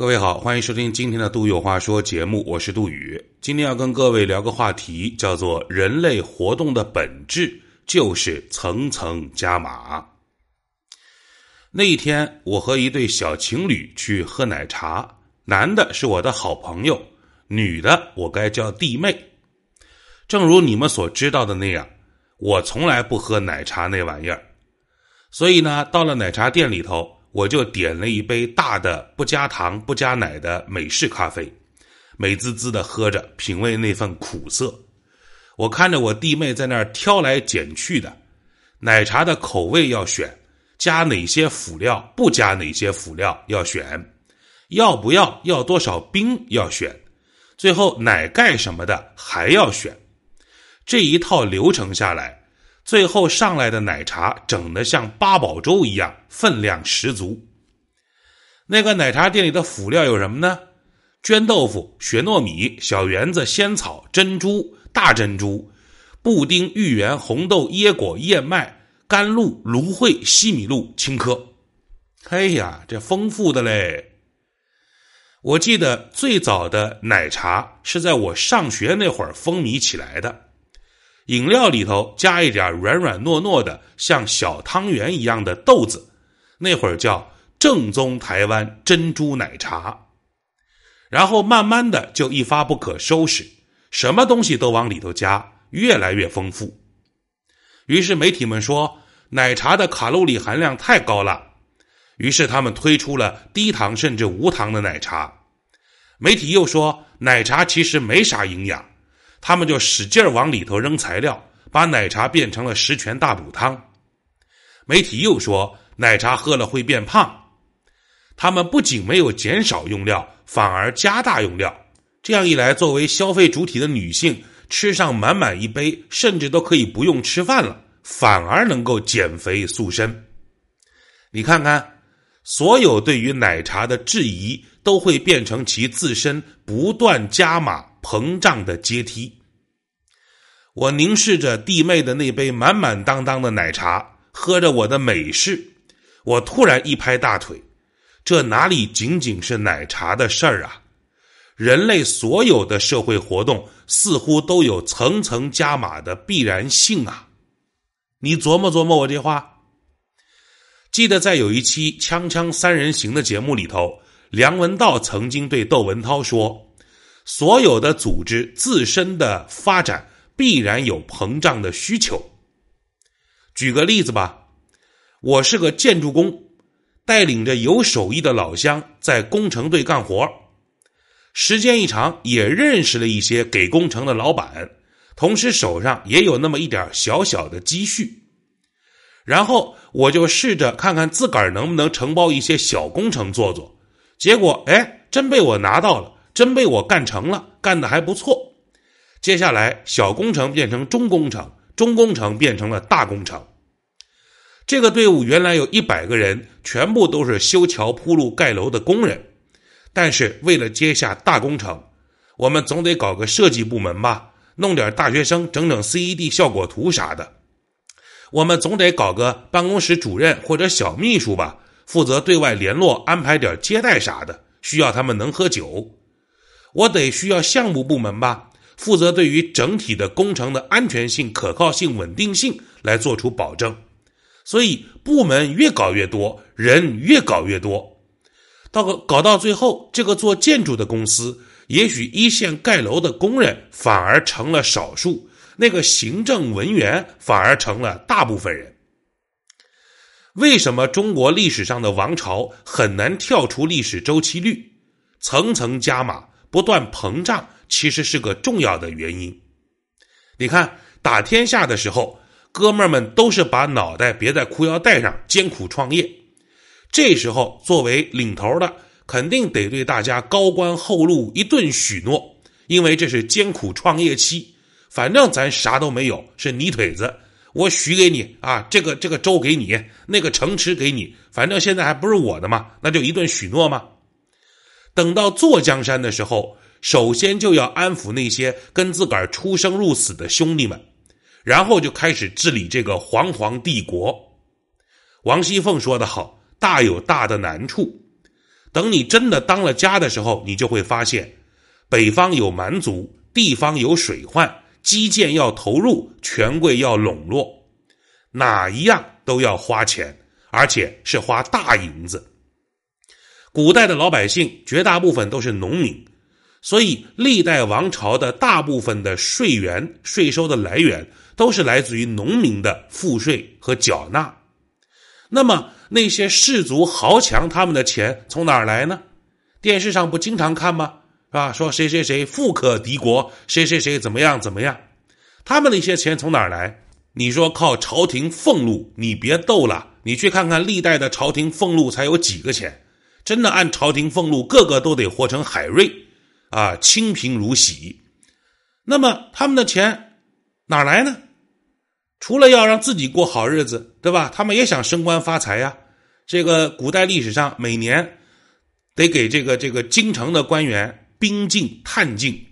各位好，欢迎收听今天的《杜有话说》节目，我是杜宇。今天要跟各位聊个话题，叫做“人类活动的本质就是层层加码”。那一天，我和一对小情侣去喝奶茶，男的是我的好朋友，女的我该叫弟妹。正如你们所知道的那样，我从来不喝奶茶那玩意儿，所以呢，到了奶茶店里头。我就点了一杯大的不加糖不加奶的美式咖啡，美滋滋的喝着，品味那份苦涩。我看着我弟妹在那儿挑来拣去的，奶茶的口味要选，加哪些辅料，不加哪些辅料要选，要不要要多少冰要选，最后奶盖什么的还要选。这一套流程下来。最后上来的奶茶整得像八宝粥一样，分量十足。那个奶茶店里的辅料有什么呢？绢豆腐、雪糯米、小圆子、仙草、珍珠、大珍珠、布丁、芋圆、红豆、椰果、燕麦、甘露、芦荟、西米露、青稞。哎呀，这丰富的嘞！我记得最早的奶茶是在我上学那会儿风靡起来的。饮料里头加一点软软糯糯的，像小汤圆一样的豆子，那会儿叫正宗台湾珍珠奶茶。然后慢慢的就一发不可收拾，什么东西都往里头加，越来越丰富。于是媒体们说奶茶的卡路里含量太高了，于是他们推出了低糖甚至无糖的奶茶。媒体又说奶茶其实没啥营养。他们就使劲往里头扔材料，把奶茶变成了十全大补汤。媒体又说奶茶喝了会变胖。他们不仅没有减少用料，反而加大用料。这样一来，作为消费主体的女性吃上满满一杯，甚至都可以不用吃饭了，反而能够减肥塑身。你看看，所有对于奶茶的质疑，都会变成其自身不断加码。膨胀的阶梯。我凝视着弟妹的那杯满满当当的奶茶，喝着我的美式，我突然一拍大腿：这哪里仅仅是奶茶的事儿啊！人类所有的社会活动似乎都有层层加码的必然性啊！你琢磨琢磨我这话。记得在有一期《锵锵三人行》的节目里头，梁文道曾经对窦文涛说。所有的组织自身的发展必然有膨胀的需求。举个例子吧，我是个建筑工，带领着有手艺的老乡在工程队干活，时间一长也认识了一些给工程的老板，同时手上也有那么一点小小的积蓄，然后我就试着看看自个儿能不能承包一些小工程做做，结果哎，真被我拿到了。真被我干成了，干的还不错。接下来，小工程变成中工程，中工程变成了大工程。这个队伍原来有一百个人，全部都是修桥铺路、盖楼的工人。但是为了接下大工程，我们总得搞个设计部门吧，弄点大学生整整 C E D 效果图啥的。我们总得搞个办公室主任或者小秘书吧，负责对外联络、安排点接待啥的，需要他们能喝酒。我得需要项目部门吧，负责对于整体的工程的安全性、可靠性、稳定性来做出保证。所以部门越搞越多，人越搞越多，到搞到最后，这个做建筑的公司，也许一线盖楼的工人反而成了少数，那个行政文员反而成了大部分人。为什么中国历史上的王朝很难跳出历史周期率，层层加码？不断膨胀其实是个重要的原因。你看打天下的时候，哥们儿们都是把脑袋别在裤腰带上，艰苦创业。这时候作为领头的，肯定得对大家高官厚禄一顿许诺，因为这是艰苦创业期。反正咱啥都没有，是泥腿子，我许给你啊，这个这个州给你，那个城池给你，反正现在还不是我的嘛，那就一顿许诺嘛。等到坐江山的时候，首先就要安抚那些跟自个儿出生入死的兄弟们，然后就开始治理这个煌煌帝国。王熙凤说得好：“大有大的难处。”等你真的当了家的时候，你就会发现，北方有蛮族，地方有水患，基建要投入，权贵要笼络，哪一样都要花钱，而且是花大银子。古代的老百姓绝大部分都是农民，所以历代王朝的大部分的税源、税收的来源都是来自于农民的赋税和缴纳。那么那些士族豪强他们的钱从哪儿来呢？电视上不经常看吗？是吧？说谁谁谁富可敌国，谁谁谁怎么样怎么样？他们那些钱从哪儿来？你说靠朝廷俸禄？你别逗了，你去看看历代的朝廷俸禄才有几个钱？真的按朝廷俸禄，个个都得活成海瑞，啊，清贫如洗。那么他们的钱哪来呢？除了要让自己过好日子，对吧？他们也想升官发财呀。这个古代历史上，每年得给这个这个京城的官员兵进探进。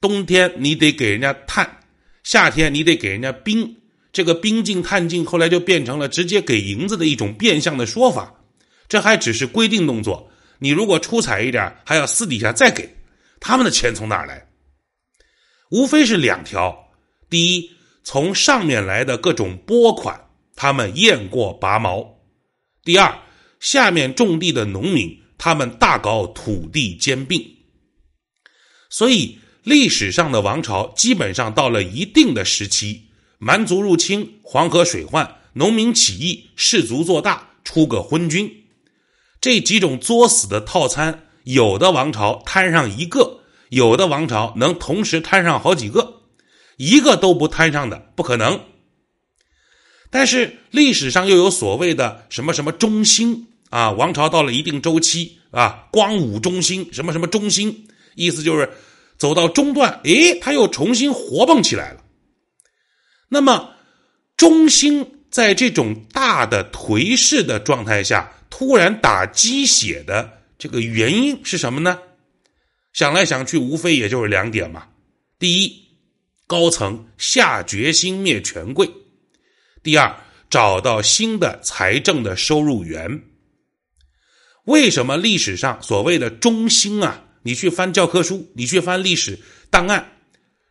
冬天你得给人家炭，夏天你得给人家兵。这个兵进探进后来就变成了直接给银子的一种变相的说法。这还只是规定动作，你如果出彩一点，还要私底下再给。他们的钱从哪儿来？无非是两条：第一，从上面来的各种拨款，他们验过拔毛；第二，下面种地的农民，他们大搞土地兼并。所以，历史上的王朝基本上到了一定的时期，蛮族入侵、黄河水患、农民起义、士族做大、出个昏君。这几种作死的套餐，有的王朝摊上一个，有的王朝能同时摊上好几个，一个都不摊上的不可能。但是历史上又有所谓的什么什么中兴啊，王朝到了一定周期啊，光武中兴，什么什么中兴，意思就是走到中段，诶，他又重新活蹦起来了。那么中兴在这种大的颓势的状态下。突然打鸡血的这个原因是什么呢？想来想去，无非也就是两点嘛。第一，高层下决心灭权贵；第二，找到新的财政的收入源。为什么历史上所谓的中兴啊？你去翻教科书，你去翻历史档案，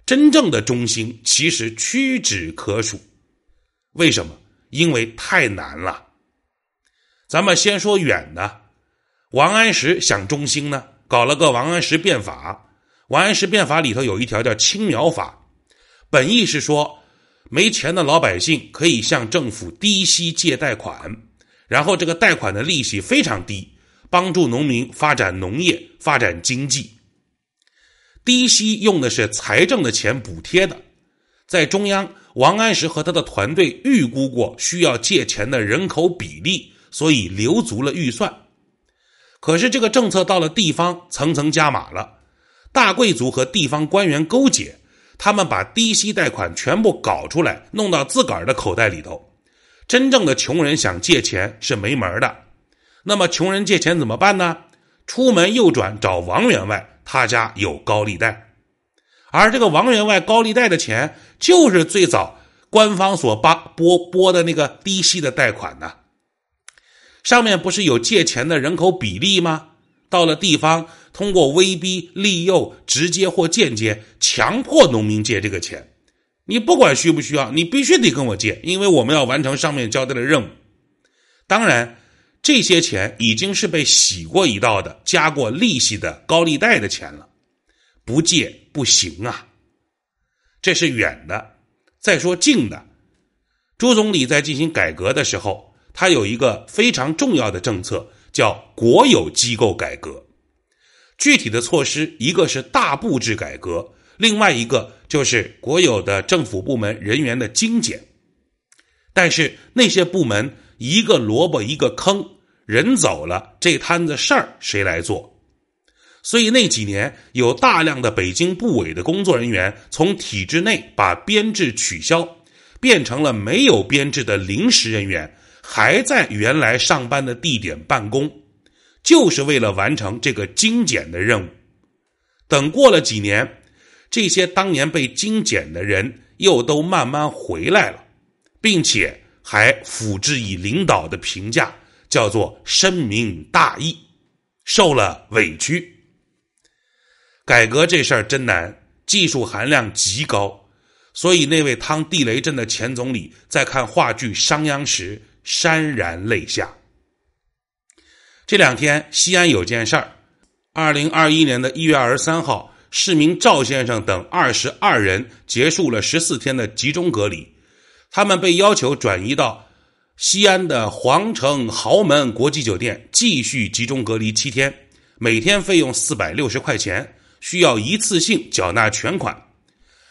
真正的中兴其实屈指可数。为什么？因为太难了。咱们先说远的，王安石想中兴呢，搞了个王安石变法。王安石变法里头有一条叫青苗法，本意是说，没钱的老百姓可以向政府低息借贷款，然后这个贷款的利息非常低，帮助农民发展农业、发展经济。低息用的是财政的钱补贴的，在中央，王安石和他的团队预估过需要借钱的人口比例。所以留足了预算，可是这个政策到了地方层层加码了，大贵族和地方官员勾结，他们把低息贷款全部搞出来，弄到自个儿的口袋里头。真正的穷人想借钱是没门的。那么穷人借钱怎么办呢？出门右转找王员外，他家有高利贷，而这个王员外高利贷的钱就是最早官方所拨拨拨的那个低息的贷款呢。上面不是有借钱的人口比例吗？到了地方，通过威逼利诱，直接或间接强迫农民借这个钱。你不管需不需要，你必须得跟我借，因为我们要完成上面交代的任务。当然，这些钱已经是被洗过一道的、加过利息的高利贷的钱了，不借不行啊。这是远的。再说近的，朱总理在进行改革的时候。他有一个非常重要的政策，叫国有机构改革。具体的措施，一个是大布置改革，另外一个就是国有的政府部门人员的精简。但是那些部门一个萝卜一个坑，人走了，这摊子事儿谁来做？所以那几年有大量的北京部委的工作人员从体制内把编制取消，变成了没有编制的临时人员。还在原来上班的地点办公，就是为了完成这个精简的任务。等过了几年，这些当年被精简的人又都慢慢回来了，并且还辅之以领导的评价，叫做深明大义。受了委屈。改革这事儿真难，技术含量极高，所以那位趟地雷阵的前总理在看话剧《商鞅》时潸然泪下。这两天西安有件事儿，二零二一年的一月二十三号，市民赵先生等二十二人结束了十四天的集中隔离，他们被要求转移到西安的皇城豪门国际酒店继续集中隔离七天，每天费用四百六十块钱。需要一次性缴纳全款。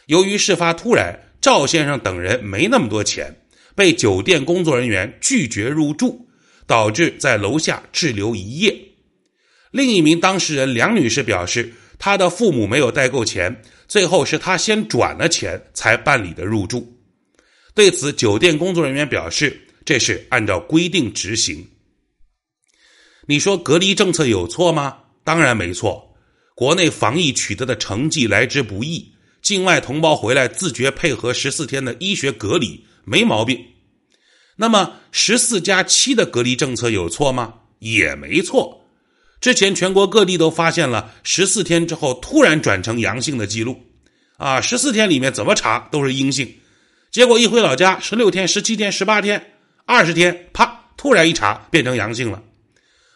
由于事发突然，赵先生等人没那么多钱，被酒店工作人员拒绝入住，导致在楼下滞留一夜。另一名当事人梁女士表示，她的父母没有带够钱，最后是她先转了钱才办理的入住。对此，酒店工作人员表示，这是按照规定执行。你说隔离政策有错吗？当然没错。国内防疫取得的成绩来之不易，境外同胞回来自觉配合十四天的医学隔离没毛病。那么十四加七的隔离政策有错吗？也没错。之前全国各地都发现了十四天之后突然转成阳性的记录，啊，十四天里面怎么查都是阴性，结果一回老家，十六天、十七天、十八天、二十天，啪，突然一查变成阳性了。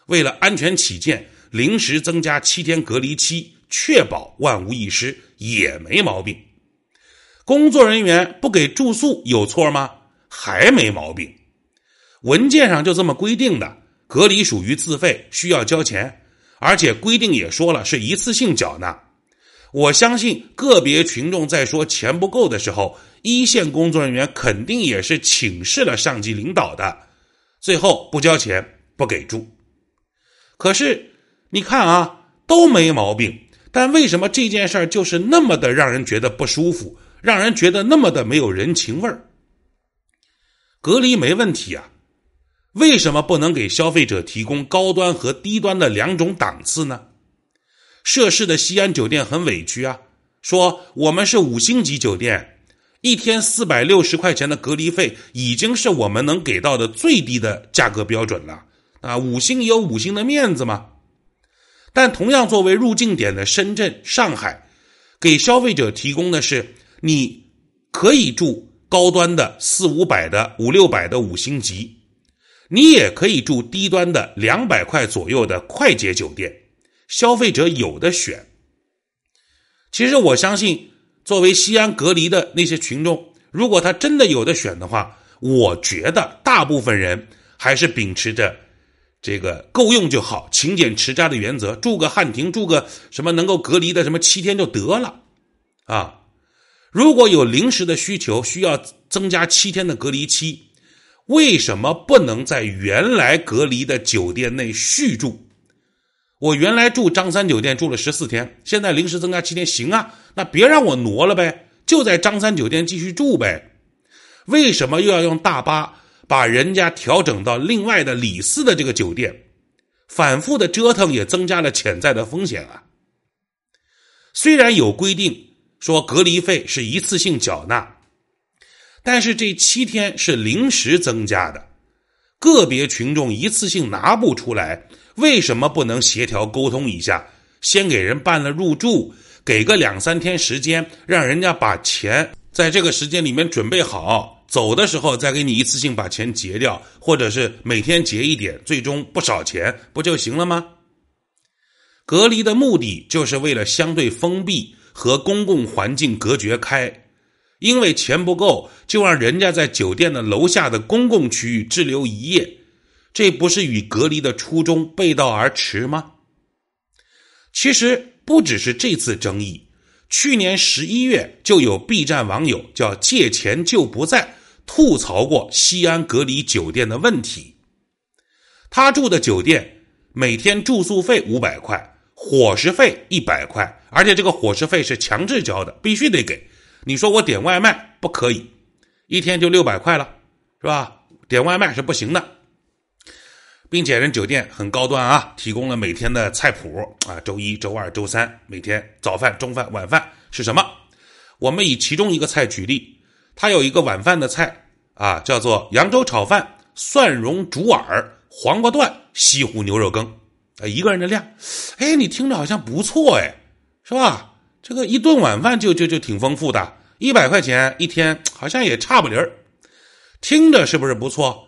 为了安全起见。临时增加七天隔离期，确保万无一失也没毛病。工作人员不给住宿有错吗？还没毛病。文件上就这么规定的，隔离属于自费，需要交钱，而且规定也说了是一次性缴纳。我相信个别群众在说钱不够的时候，一线工作人员肯定也是请示了上级领导的，最后不交钱不给住。可是。你看啊，都没毛病，但为什么这件事儿就是那么的让人觉得不舒服，让人觉得那么的没有人情味儿？隔离没问题啊，为什么不能给消费者提供高端和低端的两种档次呢？涉事的西安酒店很委屈啊，说我们是五星级酒店，一天四百六十块钱的隔离费已经是我们能给到的最低的价格标准了啊，五星有五星的面子嘛。但同样作为入境点的深圳、上海，给消费者提供的是你可以住高端的四五百的、五六百的五星级，你也可以住低端的两百块左右的快捷酒店，消费者有的选。其实我相信，作为西安隔离的那些群众，如果他真的有的选的话，我觉得大部分人还是秉持着。这个够用就好，勤俭持家的原则，住个汉庭，住个什么能够隔离的什么七天就得了，啊，如果有临时的需求，需要增加七天的隔离期，为什么不能在原来隔离的酒店内续住？我原来住张三酒店住了十四天，现在临时增加七天，行啊，那别让我挪了呗，就在张三酒店继续住呗，为什么又要用大巴？把人家调整到另外的李四的这个酒店，反复的折腾也增加了潜在的风险啊。虽然有规定说隔离费是一次性缴纳，但是这七天是临时增加的，个别群众一次性拿不出来，为什么不能协调沟通一下，先给人办了入住，给个两三天时间，让人家把钱在这个时间里面准备好。走的时候再给你一次性把钱结掉，或者是每天结一点，最终不少钱不就行了吗？隔离的目的就是为了相对封闭和公共环境隔绝开，因为钱不够，就让人家在酒店的楼下的公共区域滞留一夜，这不是与隔离的初衷背道而驰吗？其实不只是这次争议，去年十一月就有 B 站网友叫借钱就不在。吐槽过西安隔离酒店的问题，他住的酒店每天住宿费五百块，伙食费一百块，而且这个伙食费是强制交的，必须得给。你说我点外卖不可以，一天就六百块了，是吧？点外卖是不行的，并且人酒店很高端啊，提供了每天的菜谱啊，周一周二周三每天早饭、中饭、晚饭是什么？我们以其中一个菜举例。它有一个晚饭的菜啊，叫做扬州炒饭、蒜蓉竹耳、黄瓜段、西湖牛肉羹，一个人的量，哎，你听着好像不错哎，是吧？这个一顿晚饭就就就挺丰富的，一百块钱一天好像也差不离儿，听着是不是不错？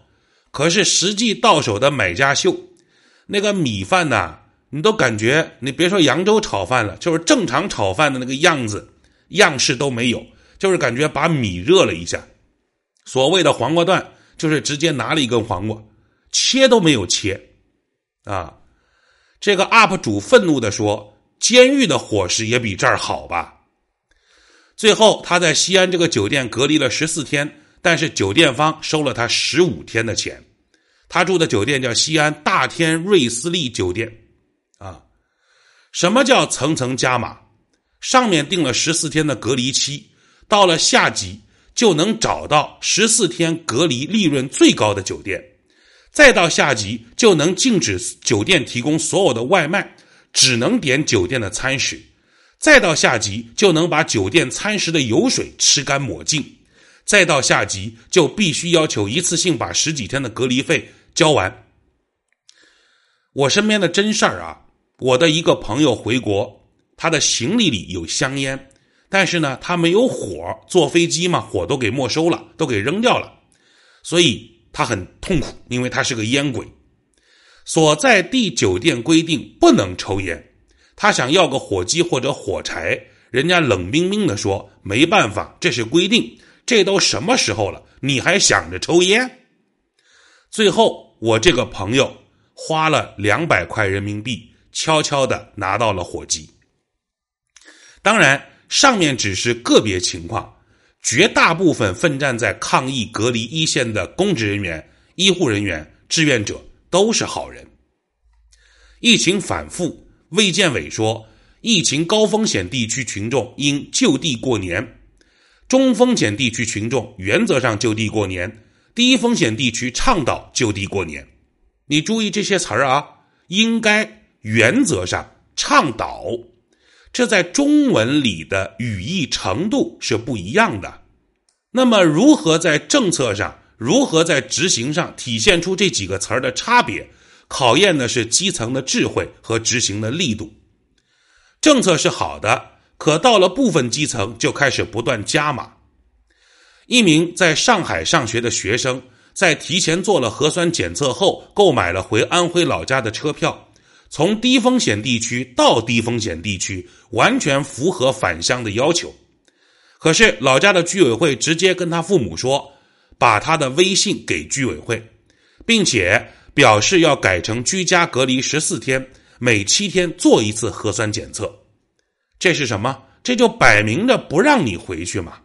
可是实际到手的买家秀，那个米饭呐，你都感觉你别说扬州炒饭了，就是正常炒饭的那个样子样式都没有，就是感觉把米热了一下。所谓的黄瓜段，就是直接拿了一根黄瓜，切都没有切，啊。这个 UP 主愤怒的说：“监狱的伙食也比这儿好吧？”最后，他在西安这个酒店隔离了十四天，但是酒店方收了他十五天的钱。他住的酒店叫西安大天瑞斯利酒店。啊，什么叫层层加码？上面定了十四天的隔离期，到了下级就能找到十四天隔离利润最高的酒店。再到下级就能禁止酒店提供所有的外卖，只能点酒店的餐食；再到下级就能把酒店餐食的油水吃干抹净；再到下级就必须要求一次性把十几天的隔离费交完。我身边的真事儿啊，我的一个朋友回国，他的行李里有香烟，但是呢，他没有火，坐飞机嘛，火都给没收了，都给扔掉了，所以。他很痛苦，因为他是个烟鬼。所在地酒店规定不能抽烟，他想要个火机或者火柴，人家冷冰冰的说：“没办法，这是规定。”这都什么时候了，你还想着抽烟？最后，我这个朋友花了两百块人民币，悄悄的拿到了火机。当然，上面只是个别情况。绝大部分奋战在抗疫隔离一线的公职人员、医护人员、志愿者都是好人。疫情反复，卫健委说，疫情高风险地区群众应就地过年，中风险地区群众原则上就地过年，低风险地区倡导就地过年。你注意这些词儿啊，应该、原则上、倡导。这在中文里的语义程度是不一样的。那么，如何在政策上，如何在执行上体现出这几个词儿的差别，考验的是基层的智慧和执行的力度。政策是好的，可到了部分基层就开始不断加码。一名在上海上学的学生，在提前做了核酸检测后，购买了回安徽老家的车票。从低风险地区到低风险地区，完全符合返乡的要求。可是老家的居委会直接跟他父母说，把他的微信给居委会，并且表示要改成居家隔离十四天，每七天做一次核酸检测。这是什么？这就摆明着不让你回去嘛！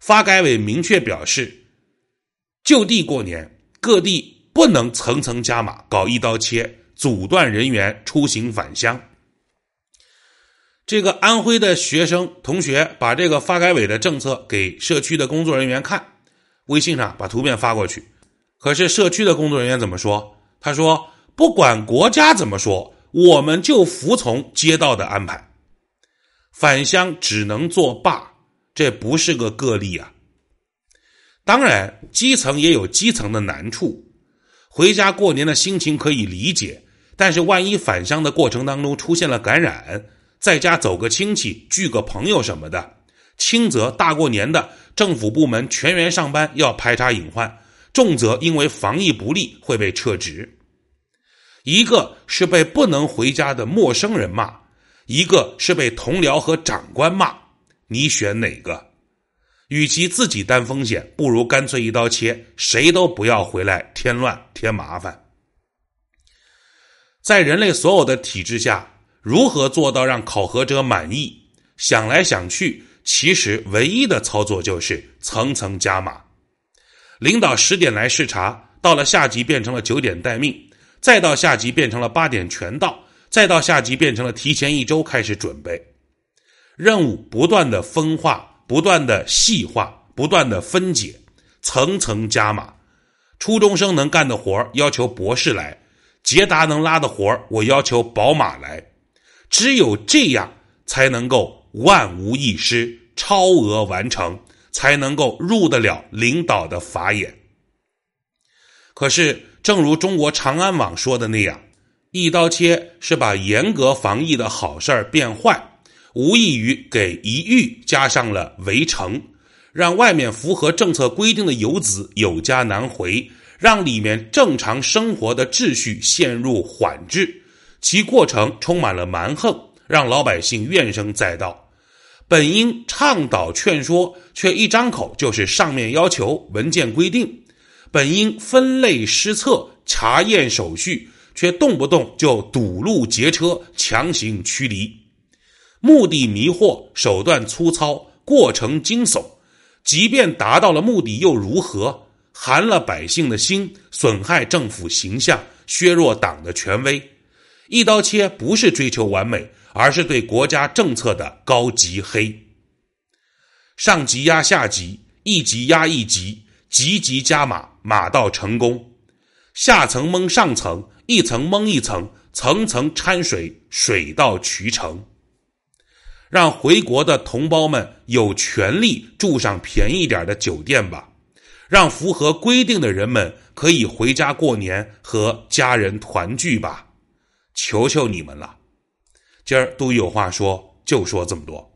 发改委明确表示，就地过年，各地不能层层加码，搞一刀切。阻断人员出行返乡。这个安徽的学生同学把这个发改委的政策给社区的工作人员看，微信上把图片发过去。可是社区的工作人员怎么说？他说：“不管国家怎么说，我们就服从街道的安排，返乡只能作罢，这不是个个例啊。当然，基层也有基层的难处，回家过年的心情可以理解。”但是，万一返乡的过程当中出现了感染，在家走个亲戚、聚个朋友什么的，轻则大过年的政府部门全员上班要排查隐患，重则因为防疫不力会被撤职。一个是被不能回家的陌生人骂，一个是被同僚和长官骂，你选哪个？与其自己担风险，不如干脆一刀切，谁都不要回来添乱添麻烦。在人类所有的体制下，如何做到让考核者满意？想来想去，其实唯一的操作就是层层加码。领导十点来视察，到了下级变成了九点待命，再到下级变成了八点全到，再到下级变成了提前一周开始准备。任务不断的分化，不断的细化，不断的分解，层层加码。初中生能干的活要求博士来。捷达能拉的活我要求宝马来，只有这样才能够万无一失、超额完成，才能够入得了领导的法眼。可是，正如中国长安网说的那样，一刀切是把严格防疫的好事儿变坏，无异于给一域加上了围城，让外面符合政策规定的游子有家难回，让里面正常生活的秩序陷入缓滞，其过程充满了蛮横，让老百姓怨声载道。本应倡导劝说，却一张口就是上面要求、文件规定；本应分类施策、查验手续。却动不动就堵路劫车、强行驱离，目的迷惑，手段粗糙，过程惊悚。即便达到了目的又如何？寒了百姓的心，损害政府形象，削弱党的权威。一刀切不是追求完美，而是对国家政策的高级黑。上级压下级，一级压一级，级级加码，码到成功。下层蒙上层。一层蒙一层，层层掺水，水到渠成。让回国的同胞们有权利住上便宜点的酒店吧，让符合规定的人们可以回家过年和家人团聚吧，求求你们了！今儿都有话说，就说这么多。